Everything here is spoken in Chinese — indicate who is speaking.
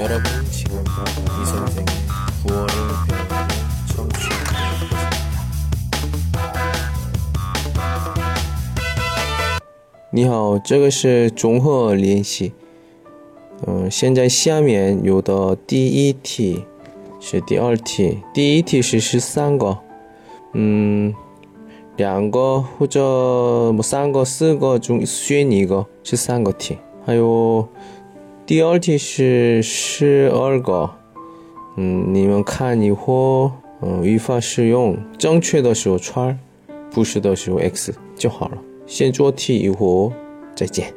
Speaker 1: 여러분 지금부터 이 선생의 구어를 배우는 청취하고 있습니다. 你好，这个是综合练习。嗯，现在下面有的第一题是第二题，第一题是十三个，嗯，两个或者三个、四个中选一个，是三个题。还有 第二题是十二个，嗯，你们看以后，嗯，语法使用正确的时候圈儿不是的时候 x 就好了。先做题以后再见。